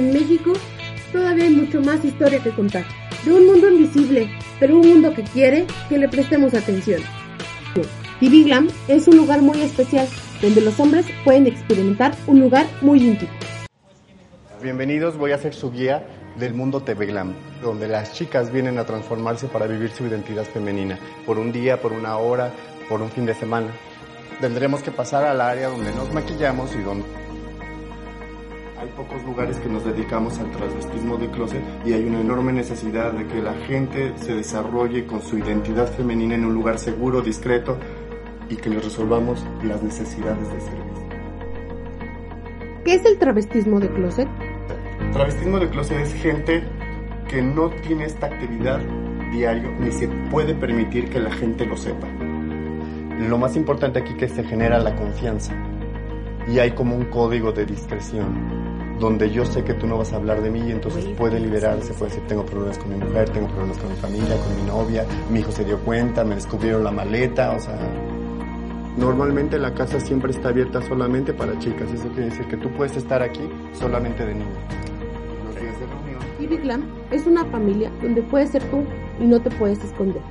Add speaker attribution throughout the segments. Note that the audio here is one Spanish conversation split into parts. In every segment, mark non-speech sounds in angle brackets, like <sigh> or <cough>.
Speaker 1: En México todavía hay mucho más historia que contar. De un mundo invisible, pero un mundo que quiere que le prestemos atención. TV Glam es un lugar muy especial donde los hombres pueden experimentar un lugar muy íntimo.
Speaker 2: Bienvenidos, voy a ser su guía del mundo TV Glam, donde las chicas vienen a transformarse para vivir su identidad femenina, por un día, por una hora, por un fin de semana. Tendremos que pasar al área donde nos maquillamos y donde hay pocos lugares que nos dedicamos al transvestismo de closet y hay una enorme necesidad de que la gente se desarrolle con su identidad femenina en un lugar seguro, discreto y que les resolvamos las necesidades de servicio.
Speaker 1: ¿Qué es el travestismo de closet?
Speaker 2: Travestismo de closet es gente que no tiene esta actividad diario ni se puede permitir que la gente lo sepa. Lo más importante aquí que se genera la confianza y hay como un código de discreción donde yo sé que tú no vas a hablar de mí y entonces puede liberarse, puede decir tengo problemas con mi mujer, tengo problemas con mi familia, con mi novia, mi hijo se dio cuenta, me descubrieron la maleta, o sea, normalmente la casa siempre está abierta solamente para chicas, eso quiere decir que tú puedes estar aquí solamente de niño. Los días de reunión.
Speaker 1: TV Glam es una familia donde puedes ser tú y no te puedes esconder.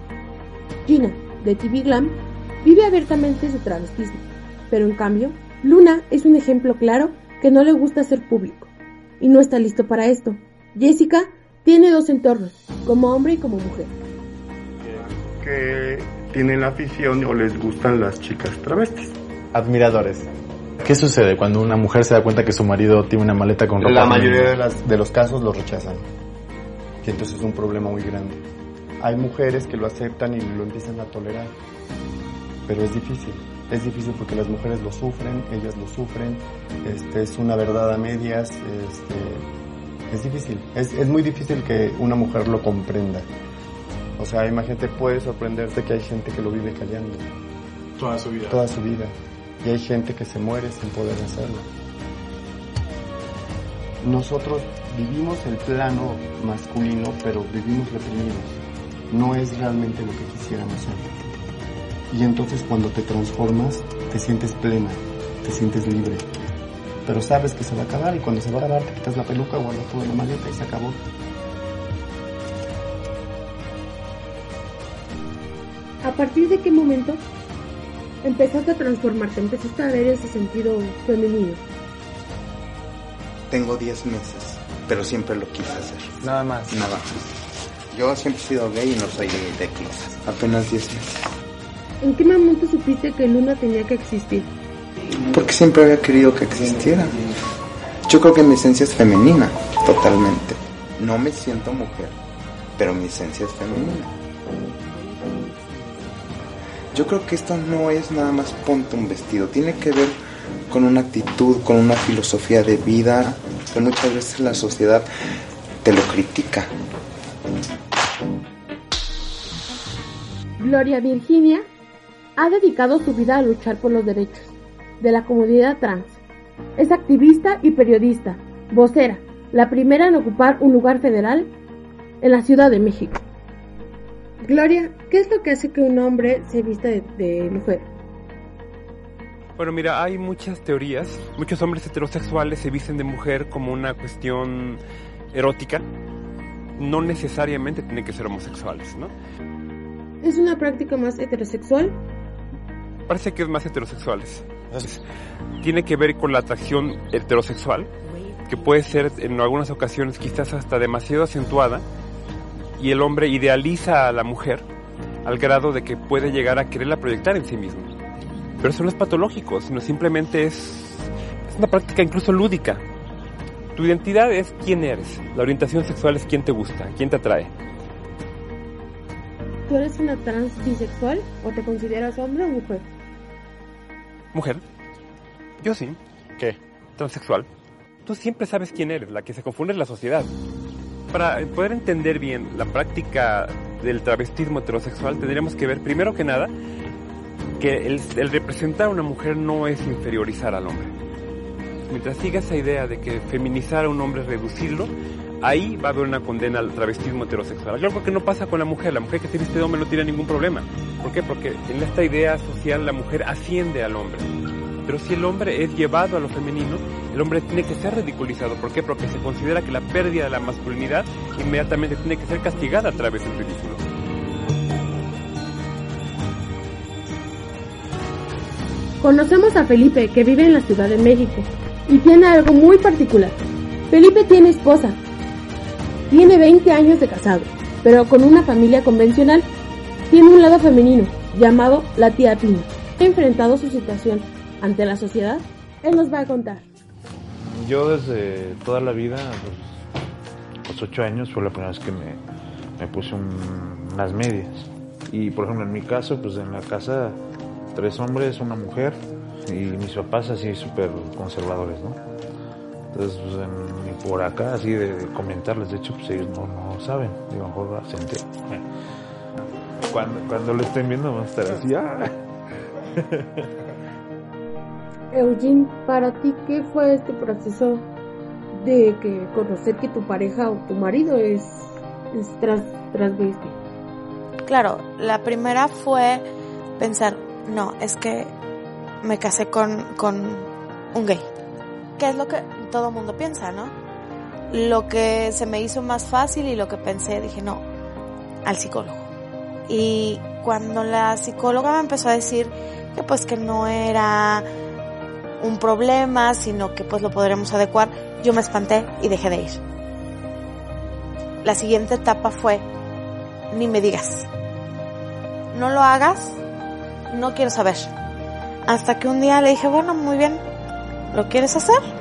Speaker 1: Gina, de TV Glam, vive abiertamente su travestismo, pero en cambio, Luna es un ejemplo claro que no le gusta ser público y no está listo para esto. Jessica tiene dos entornos, como hombre y como mujer.
Speaker 2: Que tienen la afición o les gustan las chicas travestis.
Speaker 3: Admiradores. ¿Qué sucede cuando una mujer se da cuenta que su marido tiene una maleta con ropa?
Speaker 2: La mayoría de, las, de los casos lo rechazan. Y entonces es un problema muy grande. Hay mujeres que lo aceptan y lo empiezan a tolerar. Pero es difícil. Es difícil porque las mujeres lo sufren, ellas lo sufren. Este, es una verdad a medias. Este, es difícil. Es, es muy difícil que una mujer lo comprenda. O sea, imagínate, puede sorprenderte que hay gente que lo vive callando.
Speaker 3: Toda su vida.
Speaker 2: Toda su vida. Y hay gente que se muere sin poder hacerlo. Nosotros vivimos el plano masculino, pero vivimos reprimidos. No es realmente lo que quisiéramos ser. Y entonces cuando te transformas, te sientes plena, te sientes libre. Pero sabes que se va a acabar y cuando se va a acabar te quitas la peluca, guardas todo en la maleta y se acabó.
Speaker 1: ¿A partir de qué momento empezaste a transformarte? Empezaste a ver ese sentido femenino.
Speaker 4: Tengo 10 meses, pero siempre lo quise hacer.
Speaker 3: Nada más.
Speaker 4: Nada más. Yo siempre he sido gay y no soy de closet. Apenas 10 meses.
Speaker 1: ¿En qué momento supiste que Luna tenía que existir?
Speaker 4: Porque siempre había querido que existiera. Yo creo que mi esencia es femenina, totalmente. No me siento mujer, pero mi esencia es femenina. Yo creo que esto no es nada más ponte un vestido, tiene que ver con una actitud, con una filosofía de vida, que muchas veces la sociedad te lo critica.
Speaker 1: Gloria Virginia ha dedicado su vida a luchar por los derechos de la comunidad trans. Es activista y periodista, vocera, la primera en ocupar un lugar federal en la Ciudad de México. Gloria, ¿qué es lo que hace que un hombre se vista de, de mujer?
Speaker 5: Bueno, mira, hay muchas teorías. Muchos hombres heterosexuales se visten de mujer como una cuestión erótica. No necesariamente tienen que ser homosexuales, ¿no?
Speaker 1: ¿Es una práctica más heterosexual?
Speaker 5: Parece que es más heterosexuales. Tiene que ver con la atracción heterosexual, que puede ser en algunas ocasiones quizás hasta demasiado acentuada, y el hombre idealiza a la mujer al grado de que puede llegar a quererla proyectar en sí mismo. Pero eso no es patológico, sino simplemente es, es una práctica incluso lúdica. Tu identidad es quién eres, la orientación sexual es quién te gusta, quién te atrae.
Speaker 1: ¿tú eres una trans bisexual o te consideras hombre o mujer?
Speaker 5: Mujer. Yo sí.
Speaker 3: ¿Qué?
Speaker 5: Transexual. Tú siempre sabes quién eres, la que se confunde es la sociedad. Para poder entender bien la práctica del travestismo heterosexual, tendríamos que ver, primero que nada, que el, el representar a una mujer no es inferiorizar al hombre. Mientras siga esa idea de que feminizar a un hombre es reducirlo, ahí va a haber una condena al travestismo heterosexual. Algo que no pasa con la mujer. La mujer que se viste de hombre no tiene ningún problema. ¿Por qué? Porque en esta idea social la mujer asciende al hombre. Pero si el hombre es llevado a lo femenino, el hombre tiene que ser ridiculizado. ¿Por qué? Porque se considera que la pérdida de la masculinidad inmediatamente tiene que ser castigada a través del ridículo.
Speaker 1: Conocemos a Felipe, que vive en la Ciudad de México, y tiene algo muy particular. Felipe tiene esposa, tiene 20 años de casado, pero con una familia convencional. Tiene un lado femenino, llamado la tía Pina. Ha enfrentado su situación ante la sociedad. Él nos va a contar.
Speaker 6: Yo desde toda la vida, pues, los ocho años fue la primera vez que me, me puse un- unas medias. Y por ejemplo en mi caso, pues en la casa tres hombres, una mujer y mis papás así súper conservadores, ¿no? Entonces, pues en- ni por acá así de, de comentarles, de hecho, pues ellos no, no saben, digo, a lo mejor se enteran. <laughs> Cuando, cuando lo estén viendo van a estar así, ¡ah! <laughs>
Speaker 1: Eugene, para ti, ¿qué fue este proceso de que conocer que tu pareja o tu marido es, es trans, transvesti?
Speaker 7: Claro, la primera fue pensar, no, es que me casé con, con un gay. Que es lo que todo mundo piensa, ¿no? Lo que se me hizo más fácil y lo que pensé, dije, no, al psicólogo. Y cuando la psicóloga me empezó a decir que pues que no era un problema, sino que pues lo podremos adecuar, yo me espanté y dejé de ir. La siguiente etapa fue, ni me digas, no lo hagas, no quiero saber. Hasta que un día le dije, bueno, muy bien, ¿lo quieres hacer?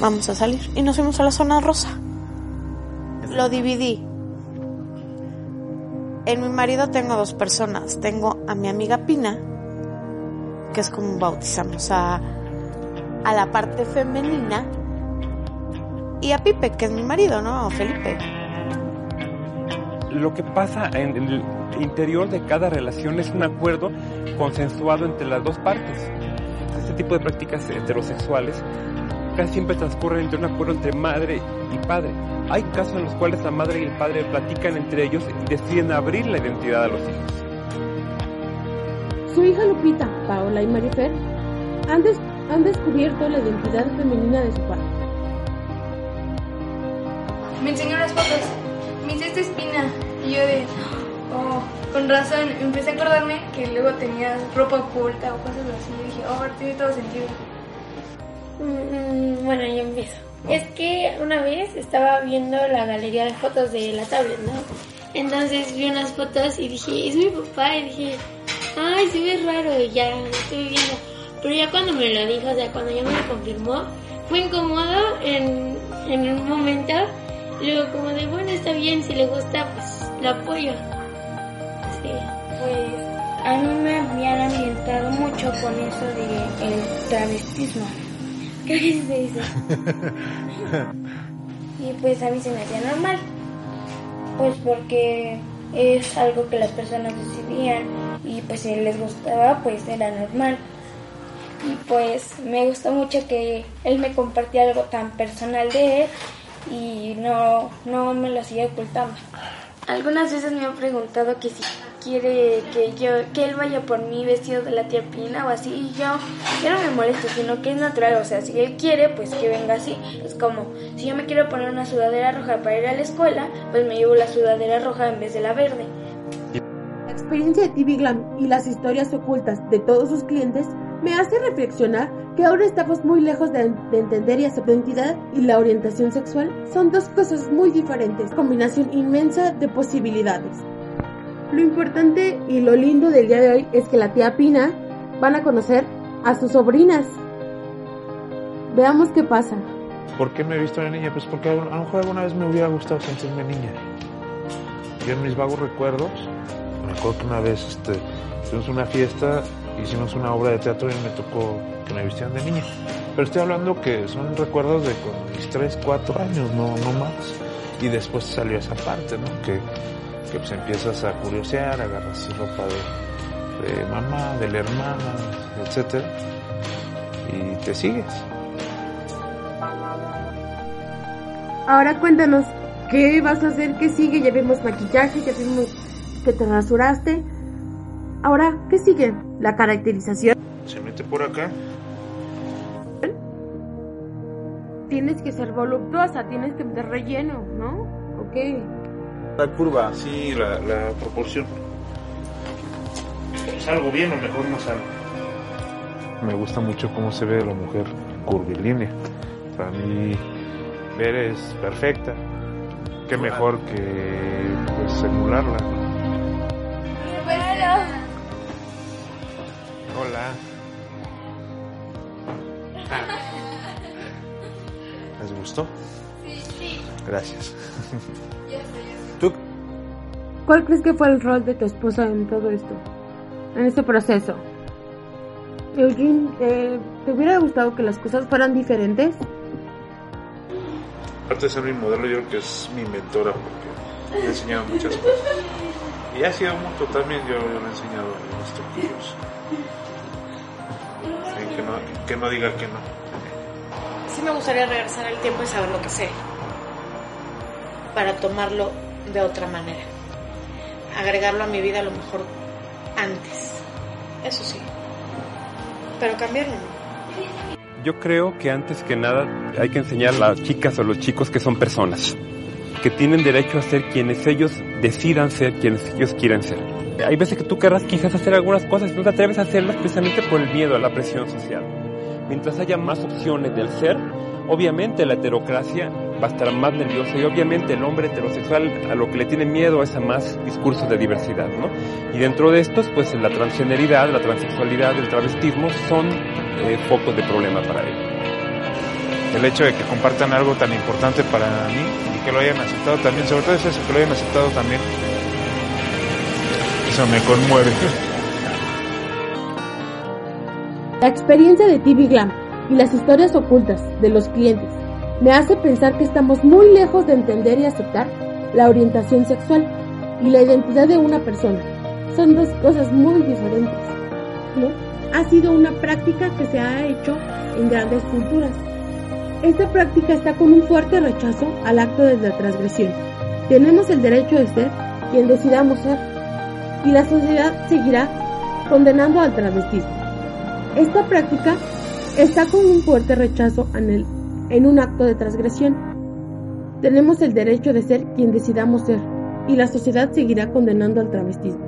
Speaker 7: Vamos a salir. Y nos fuimos a la zona rosa. Lo dividí. En mi marido tengo dos personas. Tengo a mi amiga Pina, que es como bautizamos a, a la parte femenina, y a Pipe, que es mi marido, ¿no? O Felipe.
Speaker 5: Lo que pasa en el interior de cada relación es un acuerdo consensuado entre las dos partes. Este tipo de prácticas heterosexuales casi siempre transcurren entre un acuerdo entre madre y padre. Hay casos en los cuales la madre y el padre platican entre ellos y deciden abrir la identidad a los hijos.
Speaker 1: Su hija Lupita, Paola y Marifer han, des- han descubierto la identidad femenina de su padre.
Speaker 8: Me enseñó las fotos. Me dice esta espina. Y yo de, oh, con razón. Empecé a acordarme que luego tenía ropa oculta o cosas así. Y dije, oh, tiene todo sentido.
Speaker 9: Mm, Bueno, yo empiezo. Es que una vez estaba viendo la galería de fotos de la tablet, ¿no? Entonces vi unas fotos y dije, es mi papá. Y dije, ay, se ve raro. Y ya estoy viendo. Pero ya cuando me lo dijo, o sea, cuando ya me lo confirmó, fue incómodo en, en un momento. Luego, como de, bueno, está bien, si le gusta, pues lo apoyo. Sí.
Speaker 10: Pues a mí me habían ambientado mucho con eso de el travestismo. Creo que sí se dice. <laughs> Y pues a mí se me hacía normal. Pues porque es algo que las personas decidían y pues si les gustaba pues era normal. Y pues me gustó mucho que él me compartía algo tan personal de él y no, no me lo sigue ocultando.
Speaker 9: Algunas veces me han preguntado que si quiere que yo que él vaya por mí vestido de la tía Pina o así y yo yo no me molesto sino que es natural o sea si él quiere pues que venga así. Es como si yo me quiero poner una sudadera roja para ir a la escuela pues me llevo la sudadera roja en vez de la verde.
Speaker 1: La experiencia de TV Glam y las historias ocultas de todos sus clientes me hace reflexionar que ahora estamos muy lejos de, de entender y aceptar la identidad y la orientación sexual son dos cosas muy diferentes, combinación inmensa de posibilidades. Lo importante y lo lindo del día de hoy es que la tía Pina van a conocer a sus sobrinas. Veamos qué pasa.
Speaker 6: ¿Por qué me he visto una niña? Pues porque a lo mejor alguna vez me hubiera gustado sentirme niña. yo en mis vagos recuerdos, me acuerdo que una vez este, tuvimos una fiesta, hicimos una obra de teatro y me tocó que me vistieran de niña. Pero estoy hablando que son recuerdos de con mis 3, 4 años, no, no más. Y después salió esa parte, ¿no? Que, que pues empiezas a curiosear, agarras ropa de, mamá, de la hermana, etcétera, y te sigues.
Speaker 1: Ahora cuéntanos, ¿qué vas a hacer? ¿Qué sigue? Ya vimos maquillaje, ya vimos que te rasuraste. Ahora, ¿qué sigue? La caracterización.
Speaker 6: Se mete por acá.
Speaker 1: Tienes que ser voluptuosa, tienes que meter relleno, ¿no? Ok.
Speaker 6: La curva, sí, la, la proporción. ¿Salgo bien o mejor no salgo? Me gusta mucho cómo se ve la mujer curvilínea. Para mí, ver es perfecta. Qué mejor que pues, emularla.
Speaker 8: Sí.
Speaker 6: Gracias.
Speaker 1: ¿Tú? ¿Cuál crees que fue el rol de tu esposa en todo esto? En este proceso. Eugene, eh, ¿te hubiera gustado que las cosas fueran diferentes?
Speaker 6: Aparte de ser mi modelo, yo creo que es mi mentora porque me ha enseñado muchas cosas. Y ha sido mucho también, yo, yo le he enseñado unos truquillos. Sí, que, no, que no diga que no.
Speaker 7: Sí me gustaría regresar al tiempo y saber lo que sé. Para tomarlo de otra manera. Agregarlo a mi vida a lo mejor antes. Eso sí. Pero cambiarlo.
Speaker 5: Yo creo que antes que nada hay que enseñar a las chicas o los chicos que son personas, que tienen derecho a ser quienes ellos decidan ser, quienes ellos quieran ser. Hay veces que tú querrás quizás hacer algunas cosas y no te atreves a hacerlas precisamente por el miedo a la presión social. Mientras haya más opciones del ser, obviamente la heterocracia va a estar más nerviosa y obviamente el hombre heterosexual a lo que le tiene miedo es a más discursos de diversidad, ¿no? Y dentro de estos, pues la transgeneridad, la transexualidad, el travestismo son eh, focos de problema para él.
Speaker 6: El hecho de que compartan algo tan importante para mí y que lo hayan aceptado también, sobre todo es eso, que lo hayan aceptado también. Eso me conmueve. <laughs>
Speaker 1: La experiencia de TV Glam y las historias ocultas de los clientes me hace pensar que estamos muy lejos de entender y aceptar la orientación sexual y la identidad de una persona. Son dos cosas muy diferentes, ¿no? Ha sido una práctica que se ha hecho en grandes culturas. Esta práctica está con un fuerte rechazo al acto de la transgresión. Tenemos el derecho de ser quien decidamos ser y la sociedad seguirá condenando al travestismo. Esta práctica está con un fuerte rechazo en, el, en un acto de transgresión. Tenemos el derecho de ser quien decidamos ser y la sociedad seguirá condenando al travestismo.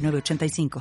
Speaker 11: 906985.